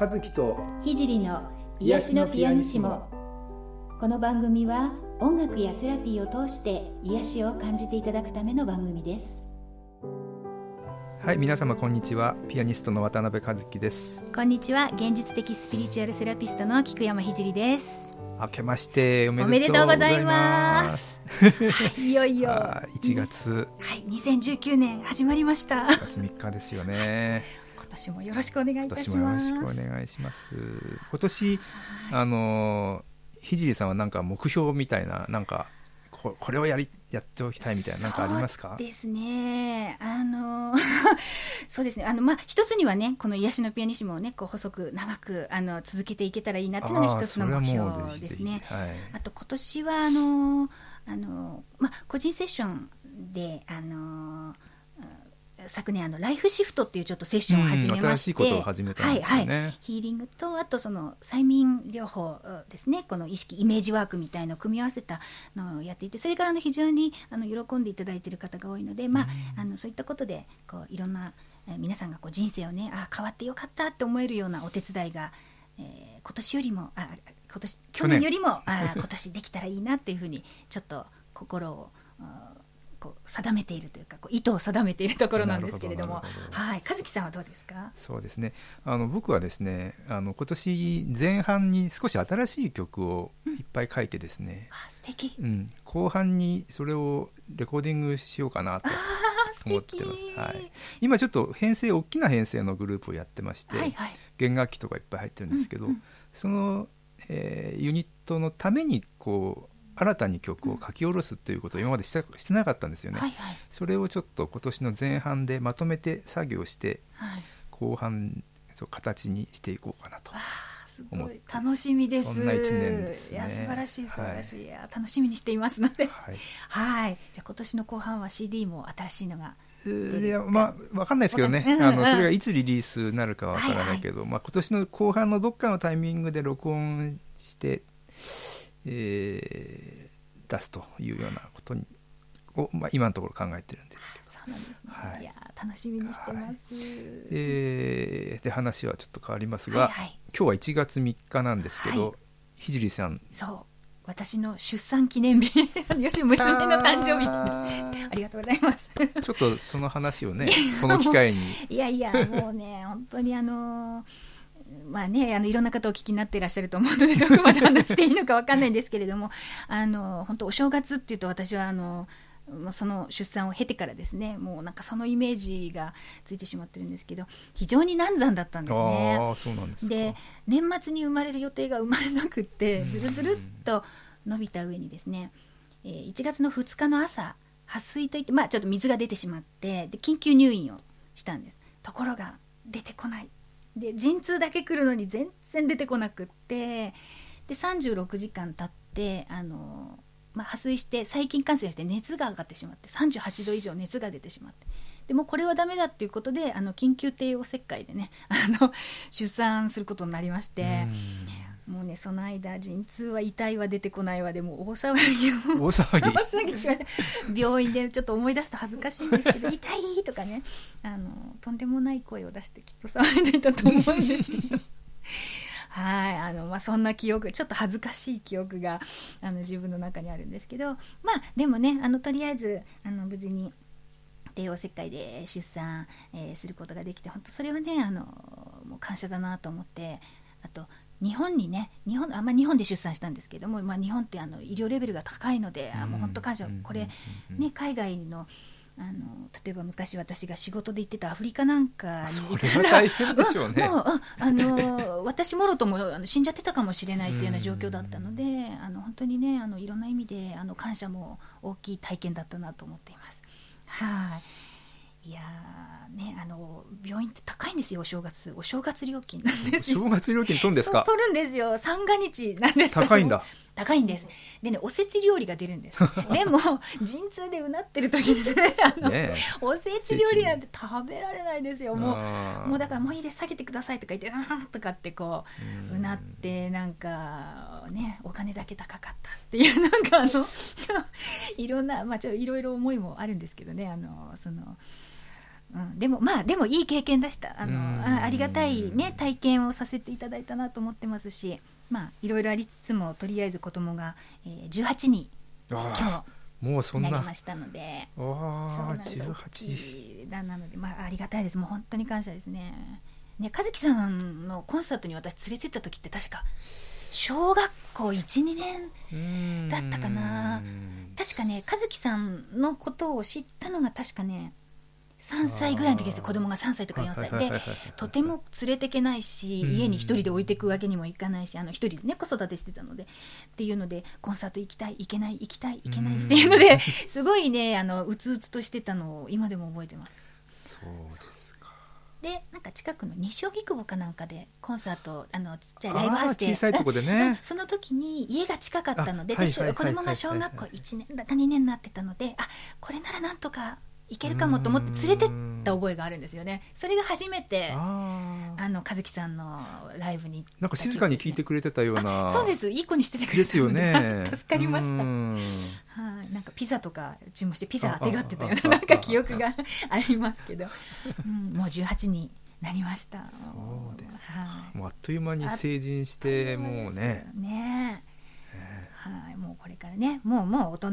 和樹と聖の癒しのピアニシモ。この番組は音楽やセラピーを通して癒しを感じていただくための番組です。はい皆様こんにちは。ピアニストの渡辺和樹です。こんにちは。現実的スピリチュアルセラピストの菊山聖です。明けましておめでとうございます。はい いよいよ。1月。はい2019年始まりました。1月3日ですよね。今年もよろしくお願いいたします。今年もよろしくお願いします。今年あの聖さんはなんか目標みたいななんかここれをやりやっておきたいみたいななんかありますか？ですねあの そうですね。あのまあ一つにはねこの癒しのピアニシモをねこう細く長くあの続けていけたらいいなっていうのが一つの目標ですね。あ,、はい、あと今年はあのあのまあ個人セッションであの昨年あのライフシフトっていうちょっとセッションを始めまして、うん、はいはい。ヒーリングとあとその催眠療法ですね。この意識イメージワークみたいのを組み合わせたのをやっていてそれからあの非常にあの喜んでいただいている方が多いので、まあ、あのそういったことでこういろんな皆さんがこう人生をねあ変わってよかったって思えるようなお手伝いが、えー、今年よりもあ今年去年よりもあ今年できたらいいなっていうふうにちょっと心をこう定めているというかこう意図を定めているところなんですけれども。はい。和樹さんはどうですか？そうですね。あの僕はですねあの今年前半に少し新しい曲をいっぱい書いてですね、うん、あ素敵、うん、後半にそれをレコーディングしようかなと思ってます、はい、今ちょっと編成大きな編成のグループをやってまして、はいはい、弦楽器とかいっぱい入ってるんですけど、うんうん、その、えー、ユニットのためにこう新たに曲を書き下ろすということを今までしてしてなかったんですよね、はいはい、それをちょっと今年の前半でまとめて作業して、はい、後半そう形にしていこうかなと。すごい。楽しみです。そんな一年です、ね、いや素晴らしい素晴らしい、はい、いや楽しみにしていますので、はい、はい。じゃあ今年の後半は CD も新しいのがいやまあわかんないですけどね、あのそれがいつリリースになるかわからないけど、はいはい、まあ今年の後半のどっかのタイミングで録音して。えー、出すというようなことにを、まあ、今のところ考えてるんですけど。そうなんですね、はい、いや楽しみにしてます、はい、えー、で話はちょっと変わりますが、はいはい、今日は1月3日なんですけど、ひじりさん。そう。私の出産記念日。要するに娘の誕生日。ありがとうございます。ちょっとその話をねこの機会に。いやいやもうね本当にあのーまあね、あのいろんな方お聞きになっていらっしゃると思うので どこまで話していいのか分かんないんですけれどもあの本当お正月っていうと私はあのその出産を経てからですねもうなんかそのイメージがついてしまってるんですけど非常に難産だったんですね。で年末に生まれる予定が生まれなくってずるずるっと伸びた上にですね、えー、1月の2日の朝破水といって、まあ、ちょっと水が出てしまってで緊急入院をしたんです。ところが出てこないで陣痛だけ来るのに全然出てこなくって。で36時間経ってあの、まあ、破水して細菌感染して熱が上がってしまって38度以上熱が出てしまって。でもこれはダメだっていうことであの緊急帝王切開でねあの出産することになりまして。もうねその間陣痛は痛いは出てこないわでも大騒ぎを。大騒ぎ。大騒ぎしました。病院でちょっと思い出すと恥ずかしいんですけど痛いとかねあのとんでもない声を出してきっと騒いでいたと思うんですけど。はいあのまあ、そんな記憶ちょっと恥ずかしい記憶があの自分の中にあるんですけど。まあでもねあのとりあえずあの無事に帝王切開で出産、えー、することができて本当それはねあのもう感謝だなと思ってあと日本にね日本あんま日本で出産したんですけども、まあ、日本ってあの医療レベルが高いので、うん、もう本当感謝、これ、ね、海外のあの例えば昔私が仕事で行ってたアフリカなんかにいたら、ね、もうあの私もろともあの死んじゃってたかもしれないっていうような状況だったので、あの本当にねあのいろんな意味であの感謝も大きい体験だったなと思っています。はいいやね、あの病院って高いんですよお正月。お正月料金なんです 正月料金取るんですか？取るんですよ。三が日なんです。高いんだ。高いんです。でねおせち料理が出るんです。でも陣痛でうなってる時にねあの、ね、おせち料理なんて食べられないですよ。もうもうだからもういいです下げてくださいとか言ってうんとかってこううなってなんかねお金だけ高かったっていうなんかあの いろんなまあちょいろいろ思いもあるんですけどね。あのそのうん、でもまあでもいい経験でした。あのあありがたいね体験をさせていただいたなと思ってますしまあいろいろありつつもとりあえず子供が、えー、18に今日もうそんな。なりましたので。ああ18だなのでまあありがたいです。もう本当に感謝ですね。ね和樹さんのコンサートに私連れてった時って確か小学校12年だったかな。確かね和樹さんのことを知ったのが確かね3歳ぐらいの時です。よ子供が3歳とか4歳。でとても連れてけないし家に1人で置いていくわけにもいかないしあの1人でね子育てしてたのでっていうのでコンサート行きたい行けない行きたい行けないっていうので すごいねあのうつうつとしてたのを今でも覚えてます。そうですでなんか近くの西荻窪かなんかでコンサートあのちっちゃいライブハウスで。小さいとこでね。その時に家が近かったので、子供が小学校1年だか2年になってたのであこれならなんとかいけるかもと思って連れてった覚えがあるんですよね。それが初めてあの和樹さんのライブに、なんか静かに聞いてくれてたようなそうです。いい子にしててくれたですよね。助かりました。はい。なんかピザとか注文してピザあてがってたようななんか記憶がありますけど、うん、もう18になりました。そうです、はい、もうあっという間に成人してもうね。ね。はい。もうこれからね。もうもう大人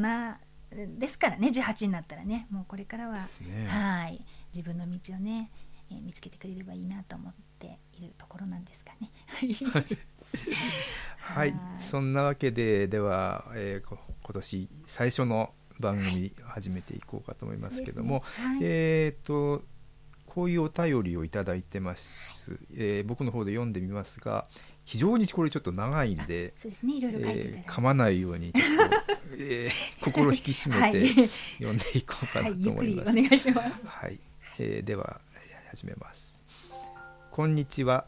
ですからね18になったらねもうこれからは、ね、はい自分の道をね、えー、見つけてくれればいいなと思っているところなんですかね。はい、そんなわけででは、えー、今年最初の番組始めていこうかと思いますけども、ね。はい、えっ、とこういうお便りをいただいてます、えー、僕の方で読んでみますが非常にこれちょっと長いんでそうですねいろいろ書いて、えー、噛まないようにちょっと、えー、心引き締めて読んでいこうかなと思います。はい、お願いします。はい、えー、では始めます。こんにちは。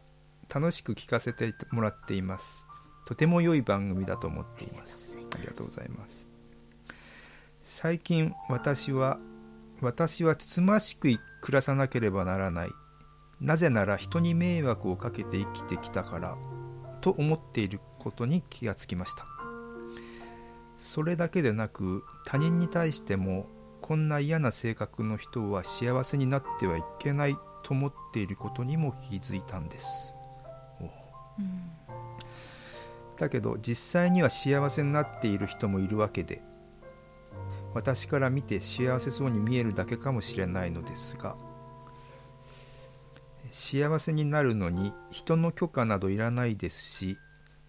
楽しく聞かせてもらっています。とても良い番組だと思っています。ありがとうございます。最近私は私はつつましく暮らさなければならない。なぜなら人に迷惑をかけて生きてきたからと思っていることに気がつきました。それだけでなく他人に対してもこんな嫌な性格の人は幸せになってはいけないと思っていることにも気づいたんです、うん、だけど実際には幸せになっている人もいるわけで私から見て幸せそうに見えるだけかもしれないのですが幸せになるのに人の許可などいらないですし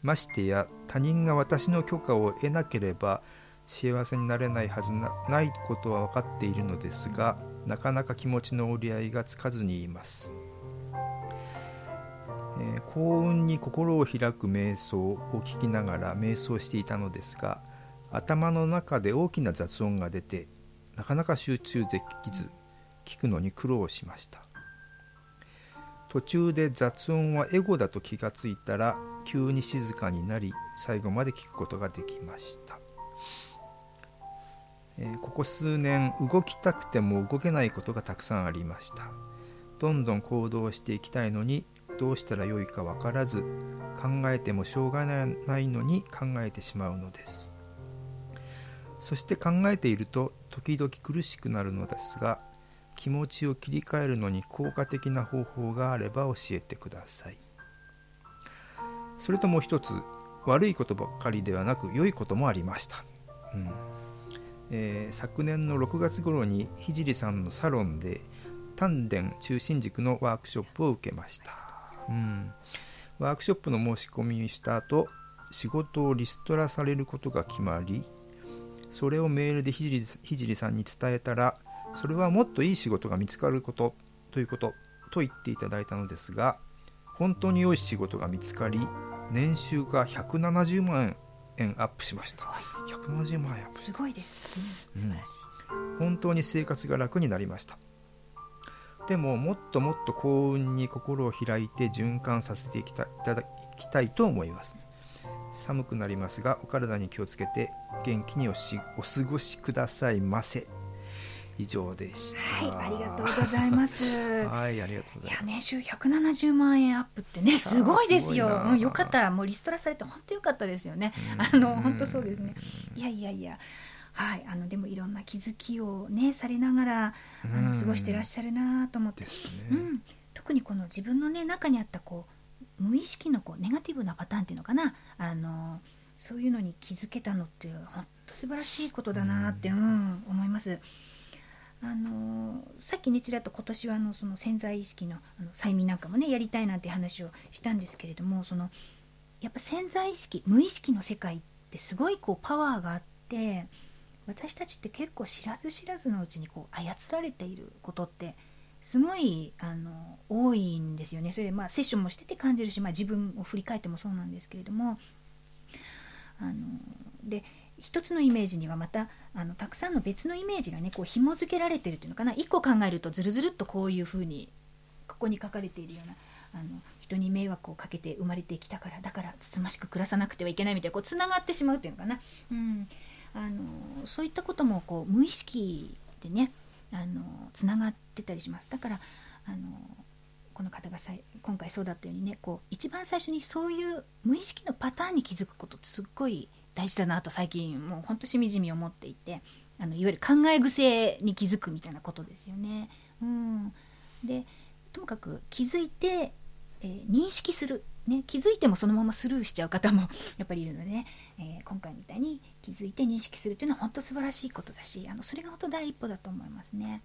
ましてや他人が私の許可を得なければ幸せになれないはずなないことは分かっているのですがなかなか気持ちの折り合いがつかずにいます、えー、幸運に心を開く瞑想を聞きながら瞑想していたのですが頭の中で大きな雑音が出てなかなか集中できず聞くのに苦労しました。途中で雑音はエゴだと気がついたら急に静かになり最後まで聞くことができました、えー、ここ数年動きたくても動けないことがたくさんありました。どんどん行動していきたいのにどうしたらよいか分からず考えてもしょうがないのに考えてしまうのです。そして考えていると時々苦しくなるのですが気持ちを切り替えるのに効果的な方法があれば教えてください。それともう一つ悪いことばっかりではなく良いこともありました、うん。えー、昨年の6月頃に聖さんのサロンで丹田中心軸のワークショップを受けました、うん、ワークショップの申し込みをした後仕事をリストラされることが決まりそれをメールで聖さんに伝えたらそれはもっといい仕事が見つかることということと言っていただいたのですが本当に良い仕事が見つかり年収が170万円アップしました。170万円アップすごいです、ね、素晴らしい、うん、本当に生活が楽になりました。でももっともっと幸運に心を開いて循環させていきたいただきたいと思います。寒くなりますがお体に気をつけて元気におしお過ごしくださいませ以上でした。はい、ありがとうございます。はい、ありがとうございます。いや、年収170万円アップってね、すごいですよ。うん、よかった、もうリストラされて本当よかったですよね。あの、本当そうですね。いやいやいや。はい、あのでもいろんな気づきをねされながらあの過ごしてらっしゃるなと思って、ね、うん、特にこの自分のね中にあったこう無意識のこうネガティブなパターンっていうのかなあのそういうのに気づけたのって本当素晴らしいことだなって、うん、思います。あのさっきねちらっと今年はあのその潜在意識のあの催眠なんかもねやりたいなんて話をしたんですけれどもそのやっぱ潜在意識無意識の世界ってすごいこうパワーがあって私たちって結構知らず知らずのうちにこう操られていることってすごいあの多いんですよねそれでまあセッションもしてて感じるし、まあ、自分を振り返ってもそうなんですけれどもあので一つのイメージにはまたあのたくさんの別のイメージがねこう紐付けられてるっていうのかな。一個考えるとずるずるっとこういうふうにここに書かれているようなあの人に迷惑をかけて生まれてきたからだからつつましく暮らさなくてはいけないみたいなこうつながってしまうっていうのかな、うん、あのそういったこともこう無意識でねあのつながってたりします。だからあのこの方がさ今回そうだったようにねこう一番最初にそういう無意識のパターンに気づくことってすっごい大事だなと最近もうほんとしみじみ思っていてあのいわゆる考え癖に気づくみたいなことですよね。うん、でともかく気づいて、えー、認識する、ね、気づいてもそのままスルーしちゃう方も やっぱりいるのでね、えー、今回みたいに気づいて認識するというのは本当素晴らしいことだしあのそれが本当第一歩だと思いますね。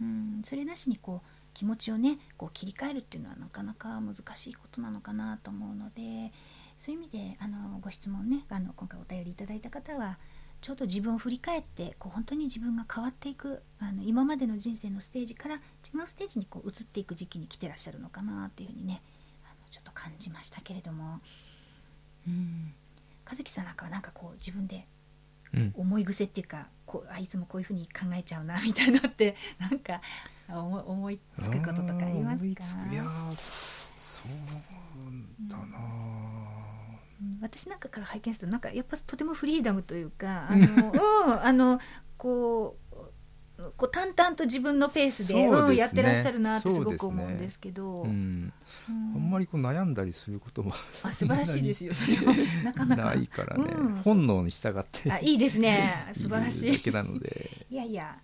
うん。それなしにこう気持ちをねこう切り替えるっていうのはなかなか難しいことなのかなと思うのでそういう意味であのご質問ねあの今回お便りいただいた方はちょうど自分を振り返ってこう本当に自分が変わっていくあの今までの人生のステージから違うステージにこう移っていく時期に来てらっしゃるのかなっていうふうにねあのちょっと感じましたけれども。うん。和樹さんなんかはなんかこう自分で思い癖っていうか、こうあいつもこういうふうに考えちゃうなみたいなって なんか思思いつくこととかありますか？いやそうだな、私なんかから拝見するとなんかやっぱとてもフリーダムというかあの、うん、あのこうこう淡々と自分のペースで、ね、うん、やってらっしゃるなってすごく思うんですけど、ねうん。うん、あんまりこう悩んだりすることもあ素晴らしいですよなかなか。ないからね、本能に従ってあいいですね。素晴らしいだけなので。いやいや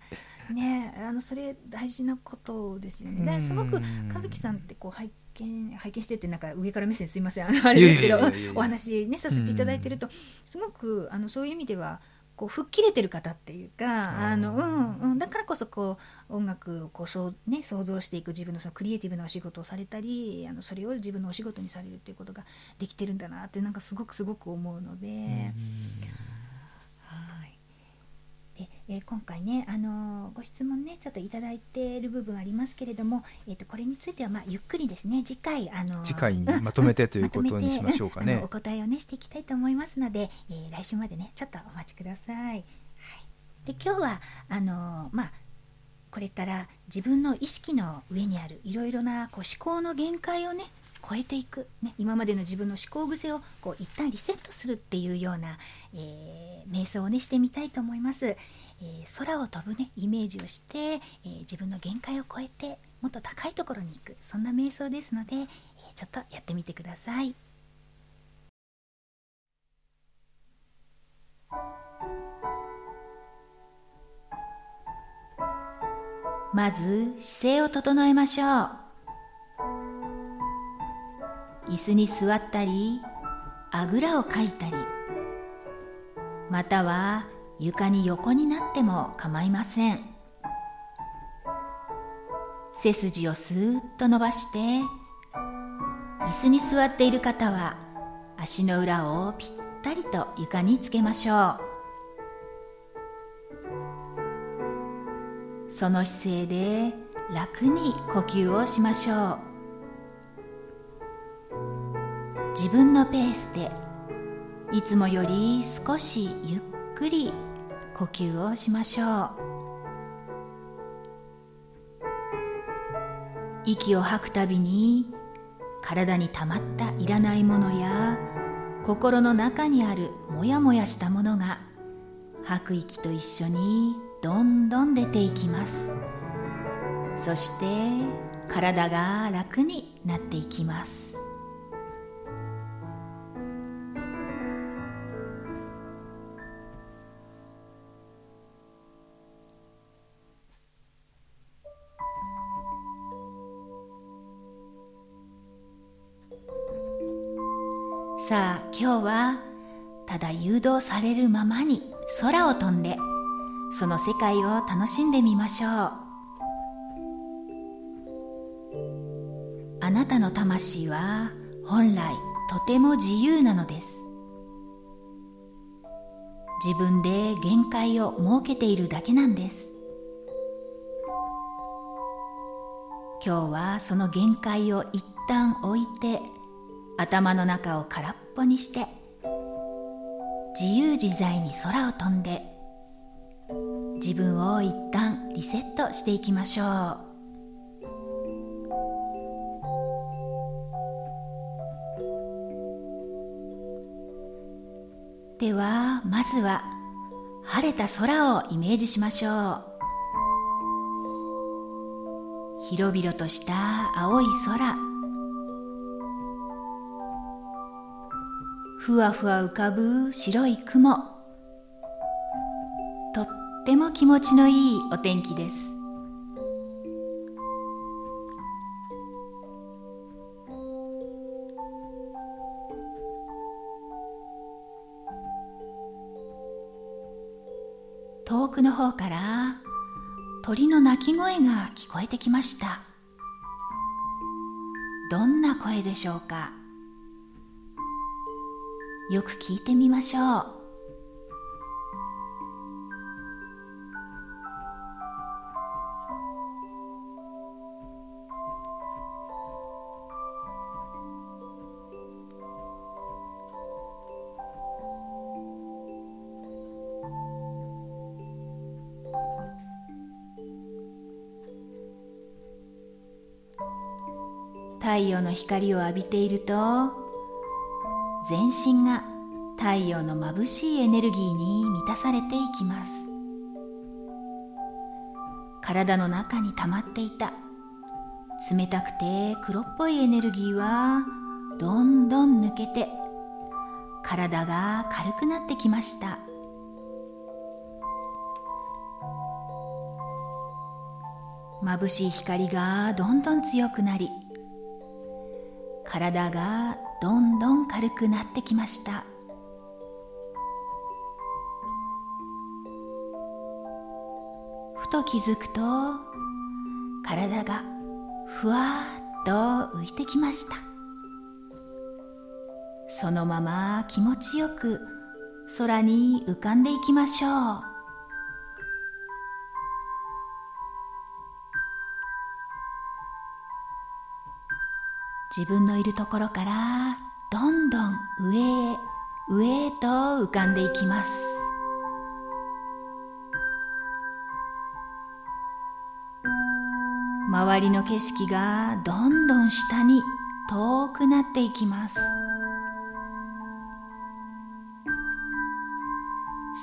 ねあのそれ大事なことですよね。すごく和樹さんってこう拝見拝見しててなんか上から目線すいません。あのあれですけどお話ねさせていただいてるとすごくあのそういう意味ではこう吹っ切れてる方っていうかあの、うんうん、だからこそこう音楽をこうそう、ね、想像していく自分のそのクリエイティブなお仕事をされたりあのそれを自分のお仕事にされるっていうことができてるんだなってなんかすごくすごく思うので。で、えー、今回ね、あのー、ご質問ねちょっと頂いている部分ありますけれども、えーと、これについては、まあ、ゆっくりですね。次回、あのー、次回にまとめてということにしましょうかね、お答えをねしていきたいと思いますので、えー、来週までねちょっとお待ちください。はい、で今日はあのまあこれから自分の意識の上にあるいろいろなこう思考の限界をね超えていく、ね、今までの自分の思考癖をこう一旦リセットするっていうような、えー、瞑想をねしてみたいと思います、えー、空を飛ぶねイメージをして、えー、自分の限界を超えてもっと高いところに行くそんな瞑想ですので、えちょっとやってみてください。まず姿勢を整えましょう。椅子に座ったりあぐらをかいたりまたは床に横になっても構いません。背筋をスーッと伸ばして椅子に座っている方は足の裏をぴったりと床につけましょう。その姿勢で楽に呼吸をしましょう。自分のペースでいつもより少しゆっくり呼吸をしましょう。息を吐くたびに体にたまったいらないものや心の中にあるモヤモヤしたものが吐く息と一緒にどんどん出ていきます。そして体が楽になっていきます。さあ今日はただ誘導されるままに空を飛んでその世界を楽しんでみましょう。あなたの魂は本来とても自由なのです。自分で限界を設けているだけなんです。今日はその限界を一旦置いて頭の中を空っぽにして自由自在に空を飛んで自分を一旦リセットしていきましょう。ではまずは晴れた空をイメージしましょう。広々とした青い空。ふわふわ浮かぶ白い雲。とっても気持ちのいいお天気です。遠くの方から鳥の鳴き声が聞こえてきました。どんな声でしょうか？よく聞いてみましょう。太陽の光を浴びていると全身が太陽の眩しいエネルギーに満たされていきます。体の中に溜まっていた。冷たくて黒っぽいエネルギーはどんどん抜けて体が軽くなってきました。眩しい光がどんどん強くなり体がどんどん軽くなってきました。ふと気づくと体がふわっと浮いてきました。そのまま気持ちよく空に浮かんでいきましょう。自分のいるところからどんどん上へ上へと浮かんでいきます。周りの景色がどんどん下に遠くなっていきます。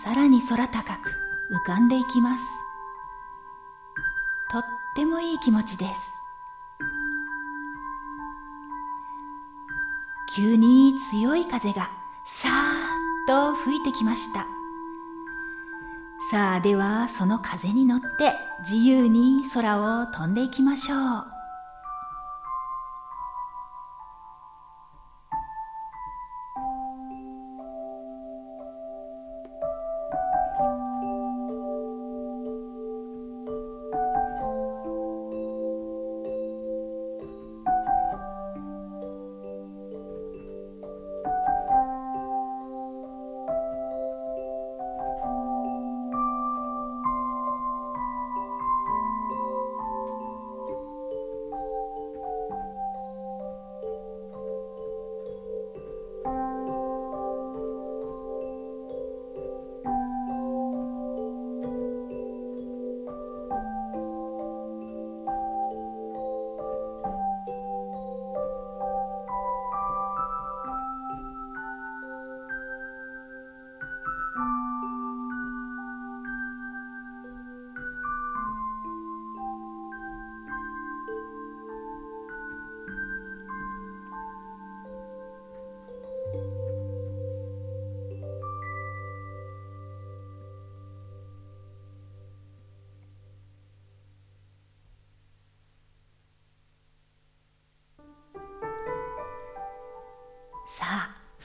さらに空高く浮かんでいきます。とってもいい気持ちです。急に強い風がさーっと吹いてきました。さあではその風に乗って自由に空を飛んでいきましょう。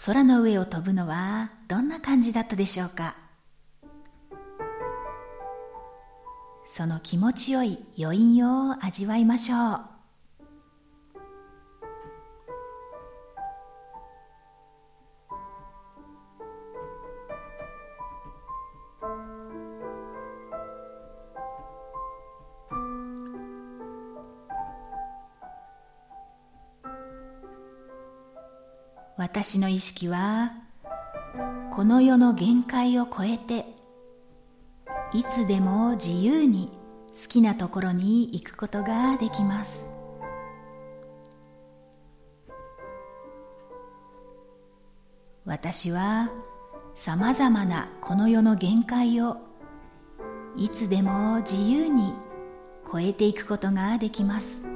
空の上を飛ぶのはどんな感じだったでしょうか？その気持ちよい余韻を味わいましょう。私の意識はこの世の限界を超えていつでも自由に好きなところに行くことができます。私はさまざまなこの世の限界をいつでも自由に超えていくことができます。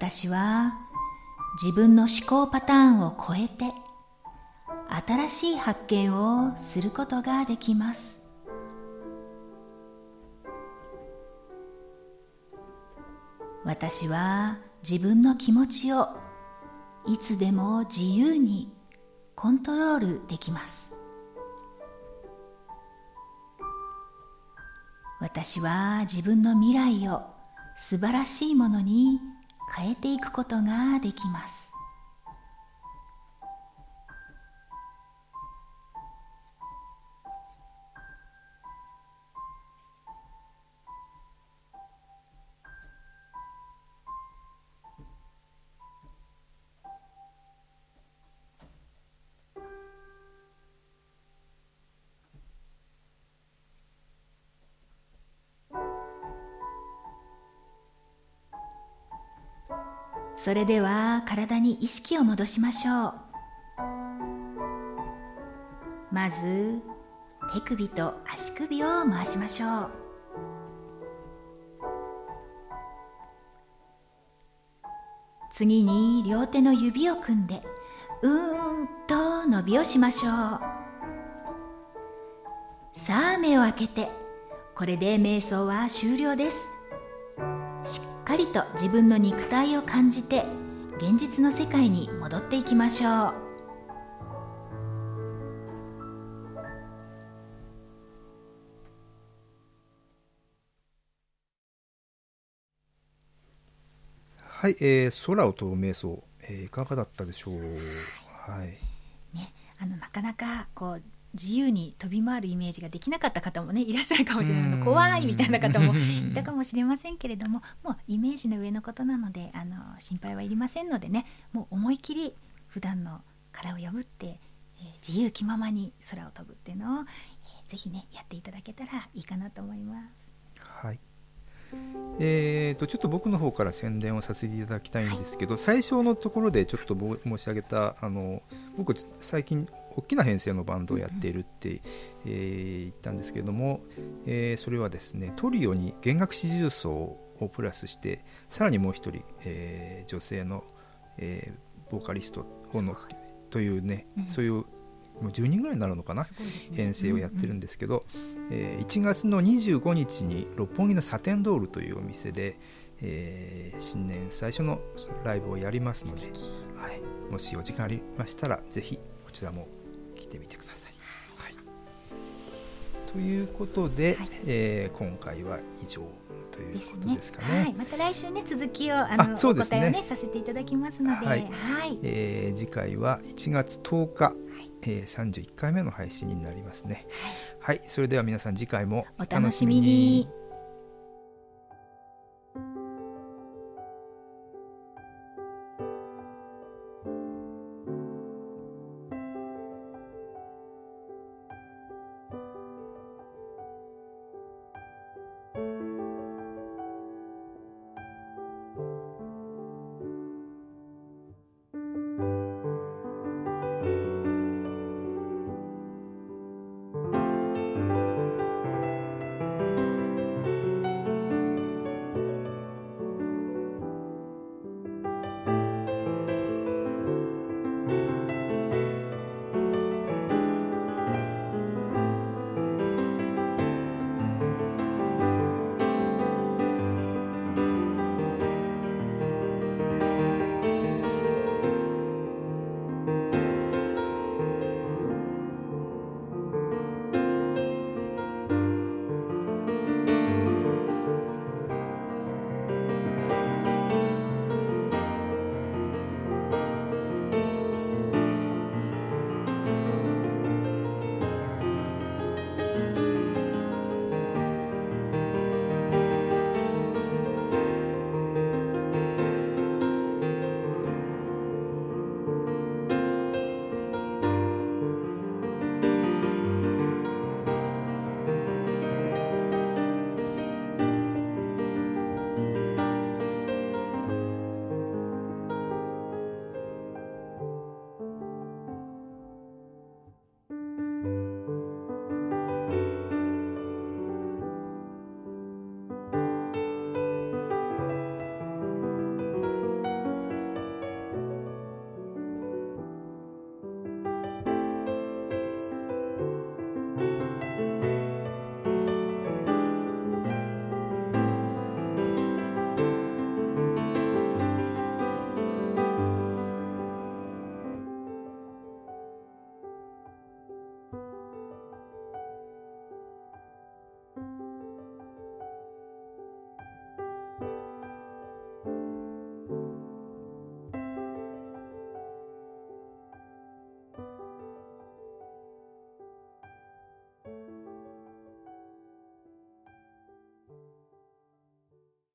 私は自分の思考パターンを超えて新しい発見をすることができます。私は自分の気持ちをいつでも自由にコントロールできます。私は自分の未来を素晴らしいものに変えていくことができます。それでは体に意識を戻しましょう。まず手首と足首を回しましょう。次に両手の指を組んでうーんと伸びをしましょう。さあ目を開けてこれで瞑想は終了です。かりと自分の肉体を感じて現実の世界に戻っていきましょうはい、えー、空を飛ぶ瞑想、えー、いかがだったでしょう？はい。ね、あのなかなかこう自由に飛び回るイメージができなかった方もねいらっしゃるかもしれない怖いみたいな方も いたかもしれませんけれどももうイメージの上のことなのであの心配はいりませんのでねもう思い切り普段の殻を破って、えー、自由気ままに空を飛ぶっていうのを、えー、ぜひねやっていただけたらいいかなと思います。はい。えーと、ちょっと僕の方から宣伝をさせていただきたいんですけど、はい、最初のところでちょっと申し上げたあの僕最近大きな編成のバンドをやっているって、えー、言ったんですけれども、えー、それはですねトリオに弦楽四重奏をプラスしてさらにもう一人、えー、女性の、えー、ボーカリストをのというね、うん、そういうもう10人ぐらいになるのかな、ね、編成をやってるんですけど、うんうん、えー、1月の25日に六本木のサテンドールというお店で、えー、新年最初のライブをやりますので、はい、もしお時間ありましたらぜひこちらもいてみてください。はい、ということで、はい、えー、今回は以上ということですかね。ね。はい、また来週ね続きをあのあそうです、ね、お答えをねさせていただきますので、はい、はい、えー、次回は1月10日、はい、えー、31回目の配信になりますね。はい、それでは皆さん次回もお楽しみに。